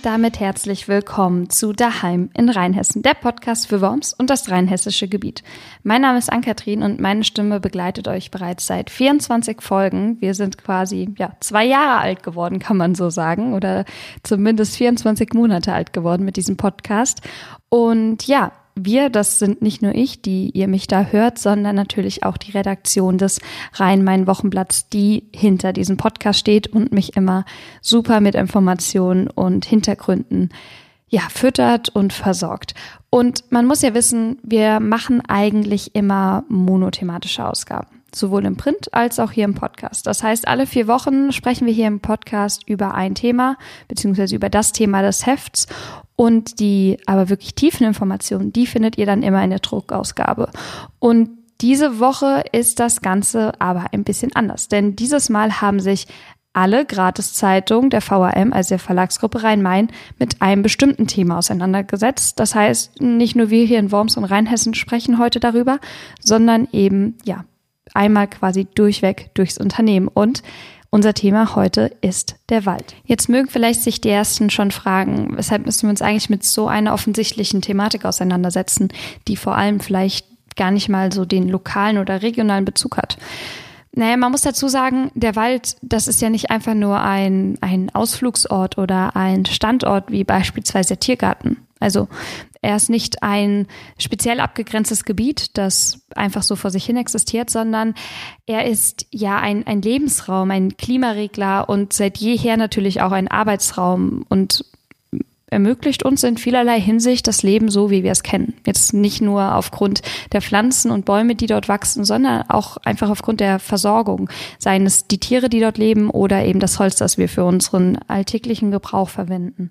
und damit herzlich willkommen zu Daheim in Rheinhessen, der Podcast für Worms und das rheinhessische Gebiet. Mein Name ist Ann-Kathrin und meine Stimme begleitet euch bereits seit 24 Folgen. Wir sind quasi ja, zwei Jahre alt geworden, kann man so sagen, oder zumindest 24 Monate alt geworden mit diesem Podcast. Und ja, wir, das sind nicht nur ich, die ihr mich da hört, sondern natürlich auch die Redaktion des Rhein-Main-Wochenblatts, die hinter diesem Podcast steht und mich immer super mit Informationen und Hintergründen ja, füttert und versorgt. Und man muss ja wissen, wir machen eigentlich immer monothematische Ausgaben sowohl im Print als auch hier im Podcast. Das heißt, alle vier Wochen sprechen wir hier im Podcast über ein Thema, beziehungsweise über das Thema des Hefts und die aber wirklich tiefen Informationen, die findet ihr dann immer in der Druckausgabe. Und diese Woche ist das Ganze aber ein bisschen anders, denn dieses Mal haben sich alle Gratiszeitungen der VRM, also der Verlagsgruppe Rhein-Main, mit einem bestimmten Thema auseinandergesetzt. Das heißt, nicht nur wir hier in Worms und Rheinhessen sprechen heute darüber, sondern eben, ja, einmal quasi durchweg durchs Unternehmen. Und unser Thema heute ist der Wald. Jetzt mögen vielleicht sich die ersten schon fragen, weshalb müssen wir uns eigentlich mit so einer offensichtlichen Thematik auseinandersetzen, die vor allem vielleicht gar nicht mal so den lokalen oder regionalen Bezug hat. Naja, man muss dazu sagen, der Wald, das ist ja nicht einfach nur ein, ein Ausflugsort oder ein Standort wie beispielsweise der Tiergarten. Also er ist nicht ein speziell abgegrenztes Gebiet, das einfach so vor sich hin existiert, sondern er ist ja ein, ein Lebensraum, ein Klimaregler und seit jeher natürlich auch ein Arbeitsraum und ermöglicht uns in vielerlei Hinsicht das Leben so, wie wir es kennen. Jetzt nicht nur aufgrund der Pflanzen und Bäume, die dort wachsen, sondern auch einfach aufgrund der Versorgung. Seien es die Tiere, die dort leben oder eben das Holz, das wir für unseren alltäglichen Gebrauch verwenden.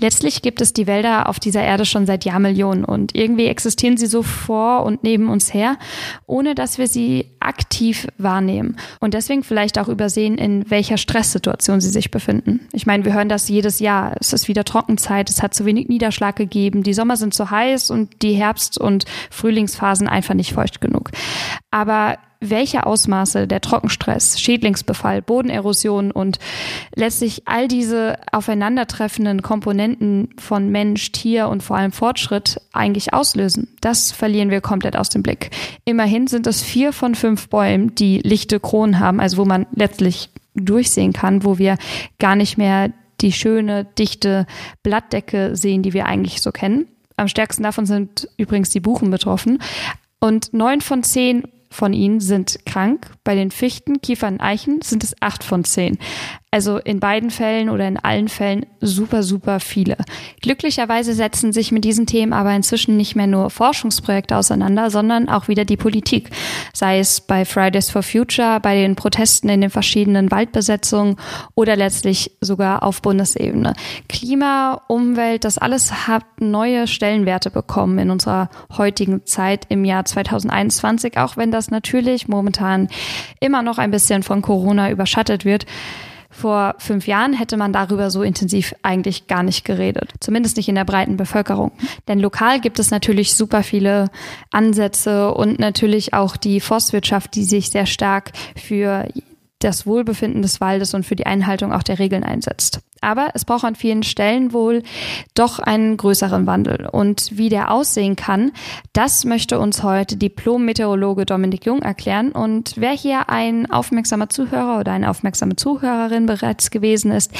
Letztlich gibt es die Wälder auf dieser Erde schon seit Jahrmillionen und irgendwie existieren sie so vor und neben uns her, ohne dass wir sie aktiv wahrnehmen und deswegen vielleicht auch übersehen, in welcher Stresssituation sie sich befinden. Ich meine, wir hören das jedes Jahr. Es ist wieder Trockenzeit, es hat zu wenig Niederschlag gegeben, die Sommer sind zu heiß und die Herbst- und Frühlingsphasen einfach nicht feucht genug. Aber welche Ausmaße der Trockenstress, Schädlingsbefall, Bodenerosion und letztlich all diese aufeinandertreffenden Komponenten von Mensch, Tier und vor allem Fortschritt eigentlich auslösen, das verlieren wir komplett aus dem Blick. Immerhin sind es vier von fünf Bäumen, die lichte Kronen haben, also wo man letztlich durchsehen kann, wo wir gar nicht mehr die schöne, dichte Blattdecke sehen, die wir eigentlich so kennen. Am stärksten davon sind übrigens die Buchen betroffen. Und neun von zehn von ihnen sind krank. Bei den Fichten, Kiefern, Eichen sind es acht von zehn. Also in beiden Fällen oder in allen Fällen super, super viele. Glücklicherweise setzen sich mit diesen Themen aber inzwischen nicht mehr nur Forschungsprojekte auseinander, sondern auch wieder die Politik. Sei es bei Fridays for Future, bei den Protesten in den verschiedenen Waldbesetzungen oder letztlich sogar auf Bundesebene. Klima, Umwelt, das alles hat neue Stellenwerte bekommen in unserer heutigen Zeit im Jahr 2021, auch wenn das natürlich momentan immer noch ein bisschen von Corona überschattet wird. Vor fünf Jahren hätte man darüber so intensiv eigentlich gar nicht geredet. Zumindest nicht in der breiten Bevölkerung. Denn lokal gibt es natürlich super viele Ansätze und natürlich auch die Forstwirtschaft, die sich sehr stark für das Wohlbefinden des Waldes und für die Einhaltung auch der Regeln einsetzt. Aber es braucht an vielen Stellen wohl doch einen größeren Wandel. Und wie der aussehen kann, das möchte uns heute Diplom-Meteorologe Dominik Jung erklären. Und wer hier ein aufmerksamer Zuhörer oder eine aufmerksame Zuhörerin bereits gewesen ist,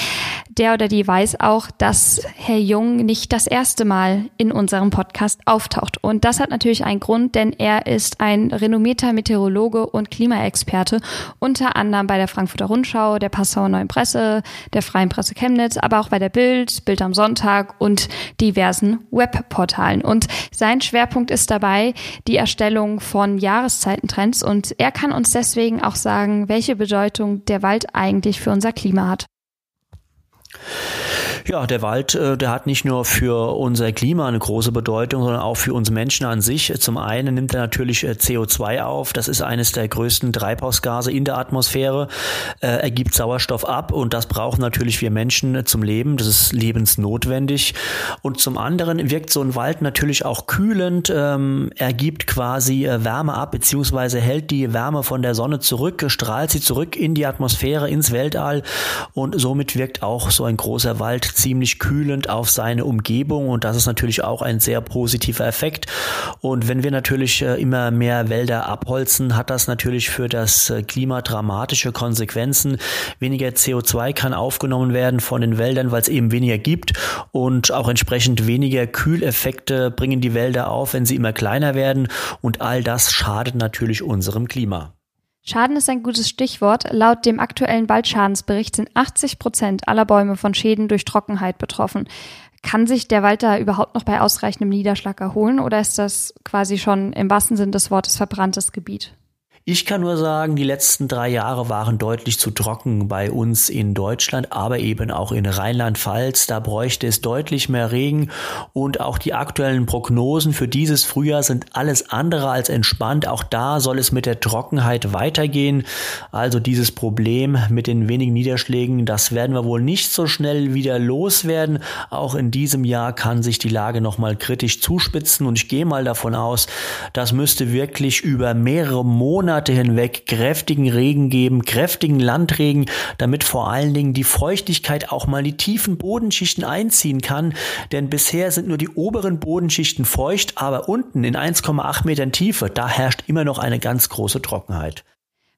der oder die weiß auch, dass Herr Jung nicht das erste Mal in unserem Podcast auftaucht. Und das hat natürlich einen Grund, denn er ist ein renommierter Meteorologe und Klimaexperte, unter anderem bei der Frankfurter Rundschau, der Passauer Neuen Presse, der Freien Presse Chemnitz, aber auch bei der Bild, Bild am Sonntag und diversen Webportalen. Und sein Schwerpunkt ist dabei die Erstellung von Jahreszeitentrends und er kann uns deswegen auch sagen, welche Bedeutung der Wald eigentlich für unser Klima hat. Ja, der Wald, äh, der hat nicht nur für unser Klima eine große Bedeutung, sondern auch für uns Menschen an sich. Zum einen nimmt er natürlich äh, CO2 auf. Das ist eines der größten Treibhausgase in der Atmosphäre. Äh, er gibt Sauerstoff ab und das brauchen natürlich wir Menschen zum Leben. Das ist lebensnotwendig. Und zum anderen wirkt so ein Wald natürlich auch kühlend. Ähm, er gibt quasi Wärme ab, beziehungsweise hält die Wärme von der Sonne zurück, strahlt sie zurück in die Atmosphäre, ins Weltall und somit wirkt auch so ein großer Wald wirkt ziemlich kühlend auf seine Umgebung und das ist natürlich auch ein sehr positiver Effekt. Und wenn wir natürlich äh, immer mehr Wälder abholzen, hat das natürlich für das äh, Klima dramatische Konsequenzen. Weniger CO2 kann aufgenommen werden von den Wäldern, weil es eben weniger gibt und auch entsprechend weniger Kühleffekte bringen die Wälder auf, wenn sie immer kleiner werden und all das schadet natürlich unserem Klima. Schaden ist ein gutes Stichwort. Laut dem aktuellen Waldschadensbericht sind 80 Prozent aller Bäume von Schäden durch Trockenheit betroffen. Kann sich der Wald da überhaupt noch bei ausreichendem Niederschlag erholen oder ist das quasi schon im wahrsten Sinn des Wortes verbranntes Gebiet? Ich kann nur sagen, die letzten drei Jahre waren deutlich zu trocken bei uns in Deutschland, aber eben auch in Rheinland-Pfalz. Da bräuchte es deutlich mehr Regen und auch die aktuellen Prognosen für dieses Frühjahr sind alles andere als entspannt. Auch da soll es mit der Trockenheit weitergehen. Also dieses Problem mit den wenigen Niederschlägen, das werden wir wohl nicht so schnell wieder loswerden. Auch in diesem Jahr kann sich die Lage nochmal kritisch zuspitzen und ich gehe mal davon aus, das müsste wirklich über mehrere Monate Monate hinweg kräftigen Regen geben, kräftigen Landregen, damit vor allen Dingen die Feuchtigkeit auch mal die tiefen Bodenschichten einziehen kann. Denn bisher sind nur die oberen Bodenschichten feucht, aber unten in 1,8 Metern Tiefe, da herrscht immer noch eine ganz große Trockenheit.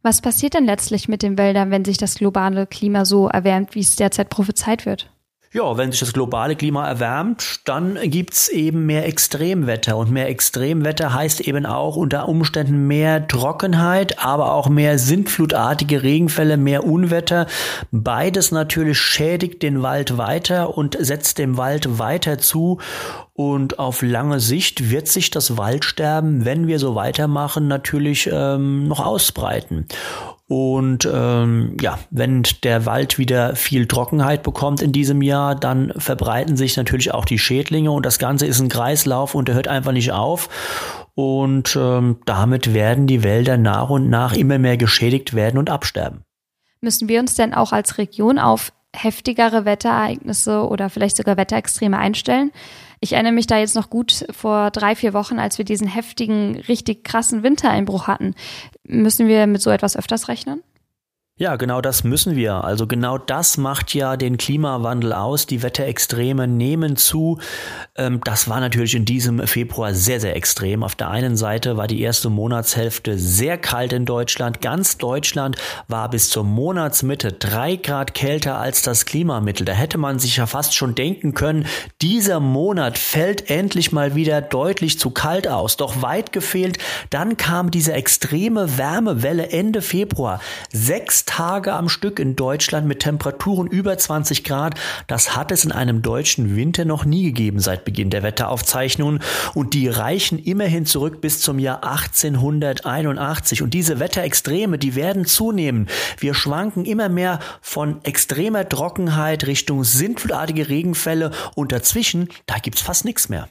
Was passiert denn letztlich mit den Wäldern, wenn sich das globale Klima so erwärmt, wie es derzeit prophezeit wird? Ja, wenn sich das globale Klima erwärmt, dann gibt's eben mehr Extremwetter. Und mehr Extremwetter heißt eben auch unter Umständen mehr Trockenheit, aber auch mehr sintflutartige Regenfälle, mehr Unwetter. Beides natürlich schädigt den Wald weiter und setzt dem Wald weiter zu. Und auf lange Sicht wird sich das Waldsterben, wenn wir so weitermachen, natürlich ähm, noch ausbreiten. Und ähm, ja, wenn der Wald wieder viel Trockenheit bekommt in diesem Jahr, dann verbreiten sich natürlich auch die Schädlinge und das Ganze ist ein Kreislauf und der hört einfach nicht auf. Und ähm, damit werden die Wälder nach und nach immer mehr geschädigt werden und absterben. Müssen wir uns denn auch als Region auf heftigere Wetterereignisse oder vielleicht sogar Wetterextreme einstellen? Ich erinnere mich da jetzt noch gut vor drei, vier Wochen, als wir diesen heftigen, richtig krassen Wintereinbruch hatten. Müssen wir mit so etwas öfters rechnen? Ja, genau das müssen wir. Also genau das macht ja den Klimawandel aus. Die Wetterextreme nehmen zu. Ähm, das war natürlich in diesem Februar sehr, sehr extrem. Auf der einen Seite war die erste Monatshälfte sehr kalt in Deutschland. Ganz Deutschland war bis zur Monatsmitte drei Grad kälter als das Klimamittel. Da hätte man sich ja fast schon denken können, dieser Monat fällt endlich mal wieder deutlich zu kalt aus. Doch weit gefehlt, dann kam diese extreme Wärmewelle Ende Februar. Sechs Tage am Stück in Deutschland mit Temperaturen über 20 Grad. Das hat es in einem deutschen Winter noch nie gegeben seit Beginn der Wetteraufzeichnungen. Und die reichen immerhin zurück bis zum Jahr 1881. Und diese Wetterextreme, die werden zunehmen. Wir schwanken immer mehr von extremer Trockenheit Richtung sintflutartige Regenfälle und dazwischen, da gibt's fast nichts mehr.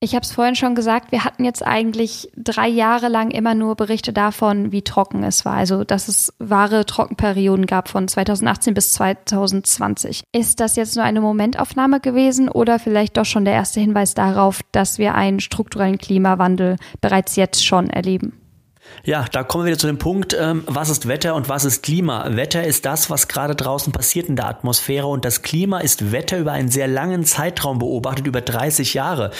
Ich habe es vorhin schon gesagt, wir hatten jetzt eigentlich drei Jahre lang immer nur Berichte davon, wie trocken es war. Also, dass es wahre Trockenperioden gab von 2018 bis 2020. Ist das jetzt nur eine Momentaufnahme gewesen oder vielleicht doch schon der erste Hinweis darauf, dass wir einen strukturellen Klimawandel bereits jetzt schon erleben? Ja, da kommen wir wieder zu dem Punkt, ähm, was ist Wetter und was ist Klima? Wetter ist das, was gerade draußen passiert in der Atmosphäre und das Klima ist Wetter über einen sehr langen Zeitraum beobachtet, über 30 Jahre.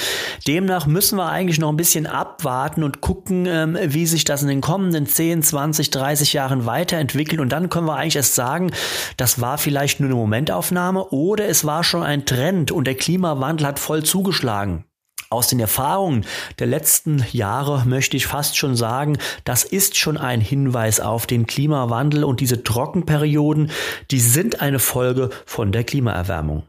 Demnach müssen wir eigentlich noch ein bisschen abwarten und gucken, ähm, wie sich das in den kommenden 10, 20, 30 Jahren weiterentwickelt und dann können wir eigentlich erst sagen, das war vielleicht nur eine Momentaufnahme oder es war schon ein Trend und der Klimawandel hat voll zugeschlagen. Aus den Erfahrungen der letzten Jahre möchte ich fast schon sagen, das ist schon ein Hinweis auf den Klimawandel und diese Trockenperioden, die sind eine Folge von der Klimaerwärmung.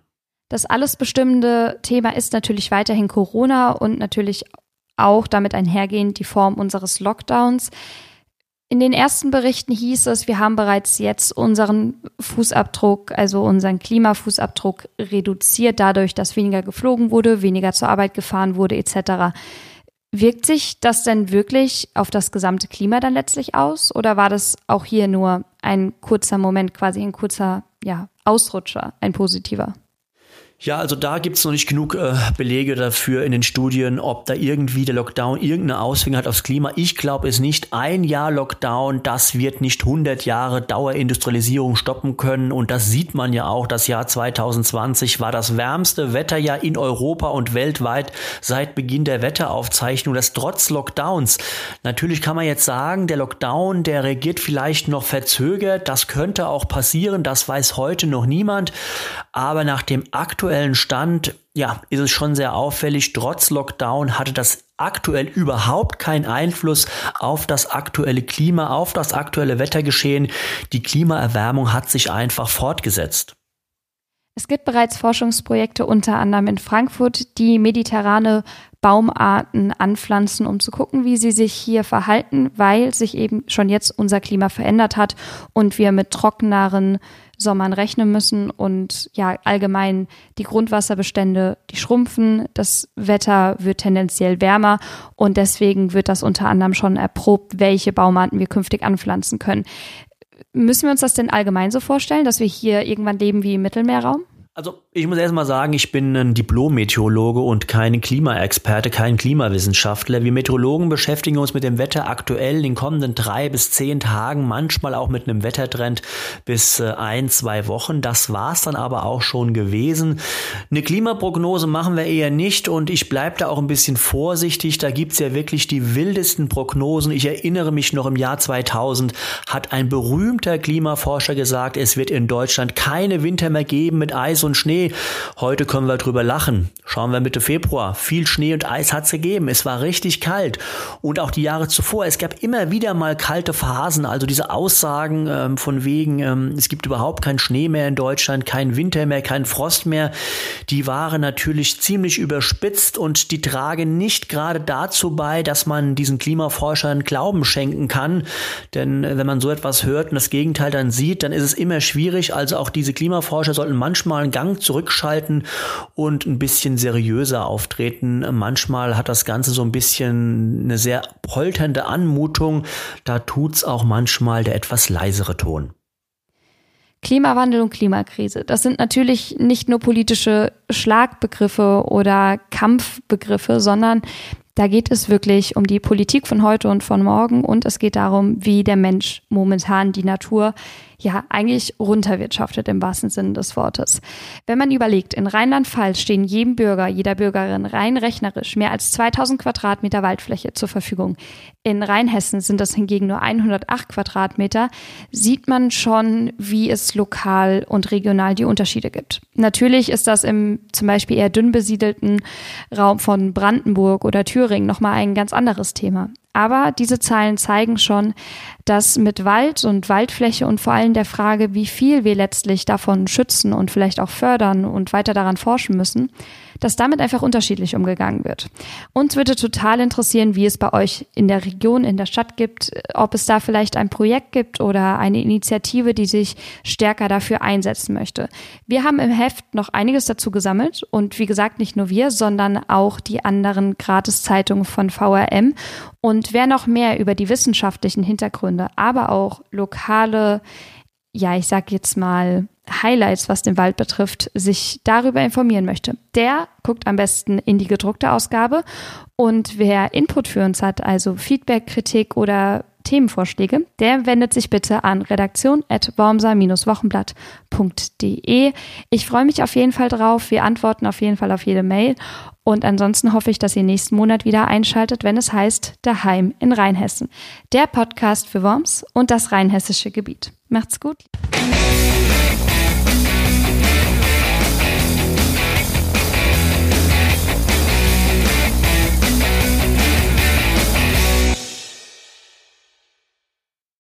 Das alles bestimmende Thema ist natürlich weiterhin Corona und natürlich auch damit einhergehend die Form unseres Lockdowns. In den ersten Berichten hieß es, wir haben bereits jetzt unseren Fußabdruck, also unseren Klimafußabdruck reduziert, dadurch, dass weniger geflogen wurde, weniger zur Arbeit gefahren wurde, etc. Wirkt sich das denn wirklich auf das gesamte Klima dann letztlich aus? Oder war das auch hier nur ein kurzer Moment, quasi ein kurzer ja, Ausrutscher, ein positiver? Ja, also da gibt es noch nicht genug äh, Belege dafür in den Studien, ob da irgendwie der Lockdown irgendeine Auswirkung hat aufs Klima. Ich glaube es nicht. Ein Jahr Lockdown, das wird nicht 100 Jahre Dauerindustrialisierung stoppen können. Und das sieht man ja auch. Das Jahr 2020 war das wärmste Wetterjahr in Europa und weltweit seit Beginn der Wetteraufzeichnung. Das trotz Lockdowns. Natürlich kann man jetzt sagen, der Lockdown, der reagiert vielleicht noch verzögert. Das könnte auch passieren. Das weiß heute noch niemand. Aber nach dem aktuellen Stand, ja, ist es schon sehr auffällig. Trotz Lockdown hatte das aktuell überhaupt keinen Einfluss auf das aktuelle Klima, auf das aktuelle Wettergeschehen. Die Klimaerwärmung hat sich einfach fortgesetzt. Es gibt bereits Forschungsprojekte unter anderem in Frankfurt, die mediterrane Baumarten anpflanzen, um zu gucken, wie sie sich hier verhalten, weil sich eben schon jetzt unser Klima verändert hat und wir mit trockeneren Sommern rechnen müssen und ja, allgemein die Grundwasserbestände, die schrumpfen, das Wetter wird tendenziell wärmer und deswegen wird das unter anderem schon erprobt, welche Baumarten wir künftig anpflanzen können. Müssen wir uns das denn allgemein so vorstellen, dass wir hier irgendwann leben wie im Mittelmeerraum? Also ich muss erstmal sagen, ich bin ein Diplom-Meteorologe und kein Klimaexperte, kein Klimawissenschaftler. Wir Meteorologen beschäftigen uns mit dem Wetter aktuell in den kommenden drei bis zehn Tagen, manchmal auch mit einem Wettertrend bis äh, ein, zwei Wochen. Das war's dann aber auch schon gewesen. Eine Klimaprognose machen wir eher nicht und ich bleibe da auch ein bisschen vorsichtig. Da gibt's ja wirklich die wildesten Prognosen. Ich erinnere mich noch im Jahr 2000 hat ein berühmter Klimaforscher gesagt, es wird in Deutschland keine Winter mehr geben mit Eis und und Schnee. Heute können wir drüber lachen. Schauen wir Mitte Februar. Viel Schnee und Eis hat es gegeben. Es war richtig kalt. Und auch die Jahre zuvor. Es gab immer wieder mal kalte Phasen. Also diese Aussagen ähm, von wegen, ähm, es gibt überhaupt keinen Schnee mehr in Deutschland, kein Winter mehr, kein Frost mehr. Die waren natürlich ziemlich überspitzt und die tragen nicht gerade dazu bei, dass man diesen Klimaforschern Glauben schenken kann. Denn äh, wenn man so etwas hört und das Gegenteil dann sieht, dann ist es immer schwierig. Also auch diese Klimaforscher sollten manchmal einen Gang zurückschalten und ein bisschen seriöser auftreten. Manchmal hat das Ganze so ein bisschen eine sehr polternde Anmutung. Da tut's auch manchmal der etwas leisere Ton. Klimawandel und Klimakrise, das sind natürlich nicht nur politische Schlagbegriffe oder Kampfbegriffe, sondern da geht es wirklich um die Politik von heute und von morgen und es geht darum, wie der Mensch momentan die Natur ja eigentlich runterwirtschaftet im wahrsten Sinne des Wortes. Wenn man überlegt, in Rheinland-Pfalz stehen jedem Bürger, jeder Bürgerin rein rechnerisch mehr als 2000 Quadratmeter Waldfläche zur Verfügung. In Rheinhessen sind das hingegen nur 108 Quadratmeter, sieht man schon, wie es lokal und regional die Unterschiede gibt. Natürlich ist das im zum Beispiel eher dünn besiedelten Raum von Brandenburg oder Thüringen nochmal ein ganz anderes Thema. Aber diese Zahlen zeigen schon, dass mit Wald und Waldfläche und vor allem der Frage, wie viel wir letztlich davon schützen und vielleicht auch fördern und weiter daran forschen müssen, dass damit einfach unterschiedlich umgegangen wird. Uns würde total interessieren, wie es bei euch in der Region, in der Stadt gibt, ob es da vielleicht ein Projekt gibt oder eine Initiative, die sich stärker dafür einsetzen möchte. Wir haben im Heft noch einiges dazu gesammelt und wie gesagt, nicht nur wir, sondern auch die anderen Gratiszeitungen von VRM. Und wer noch mehr über die wissenschaftlichen Hintergründe, aber auch lokale ja, ich sag jetzt mal, Highlights, was den Wald betrifft, sich darüber informieren möchte, der guckt am besten in die gedruckte Ausgabe. Und wer Input für uns hat, also Feedback, Kritik oder Themenvorschläge, der wendet sich bitte an redaktion.wormser-wochenblatt.de. Ich freue mich auf jeden Fall drauf. Wir antworten auf jeden Fall auf jede Mail. Und ansonsten hoffe ich, dass ihr nächsten Monat wieder einschaltet, wenn es heißt Daheim in Rheinhessen. Der Podcast für Worms und das rheinhessische Gebiet. Macht's gut.